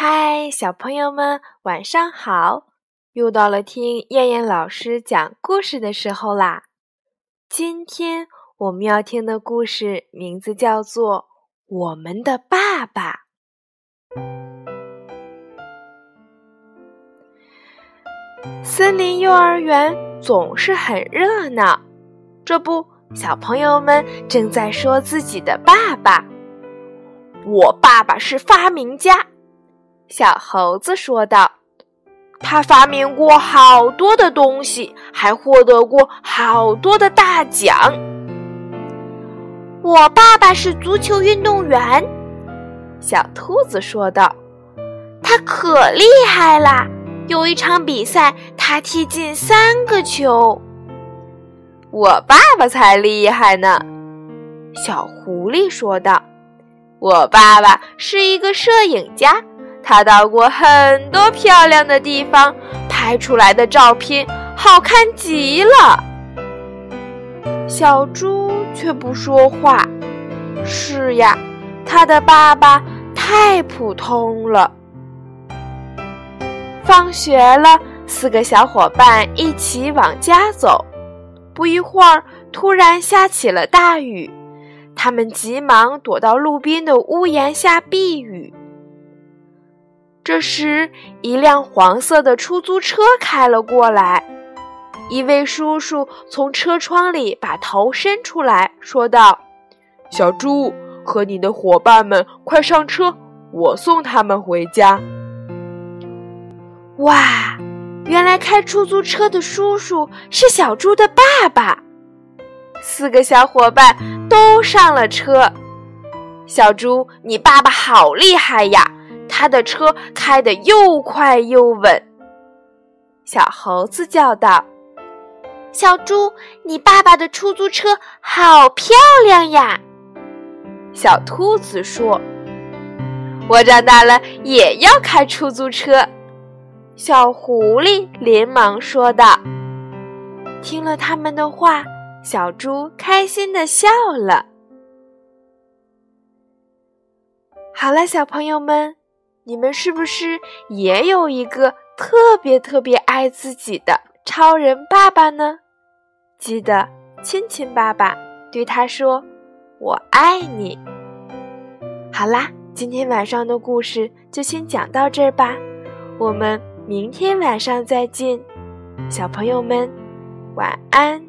嗨，小朋友们，晚上好！又到了听燕燕老师讲故事的时候啦。今天我们要听的故事名字叫做《我们的爸爸》。森林幼儿园总是很热闹，这不，小朋友们正在说自己的爸爸。我爸爸是发明家，小猴子说道。他发明过好多的东西，还获得过好多的大奖。我爸爸是足球运动员，小兔子说道。他可厉害啦！有一场比赛，他踢进三个球。我爸爸才厉害呢，小狐狸说道。我爸爸是一个摄影家，他到过很多漂亮的地方，拍出来的照片好看极了。小猪却不说话。是呀，他的爸爸太普通了。放学了，四个小伙伴一起往家走。不一会儿，突然下起了大雨。他们急忙躲到路边的屋檐下避雨。这时，一辆黄色的出租车开了过来，一位叔叔从车窗里把头伸出来说道：“小猪和你的伙伴们，快上车，我送他们回家。”哇，原来开出租车的叔叔是小猪的爸爸。四个小伙伴都上了车。小猪，你爸爸好厉害呀！他的车开得又快又稳。小猴子叫道：“小猪，你爸爸的出租车好漂亮呀！”小兔子说：“我长大了也要开出租车。”小狐狸连忙说道：“听了他们的话。”小猪开心的笑了。好了，小朋友们，你们是不是也有一个特别特别爱自己的超人爸爸呢？记得亲亲爸爸，对他说：“我爱你。”好啦，今天晚上的故事就先讲到这儿吧，我们明天晚上再见，小朋友们，晚安。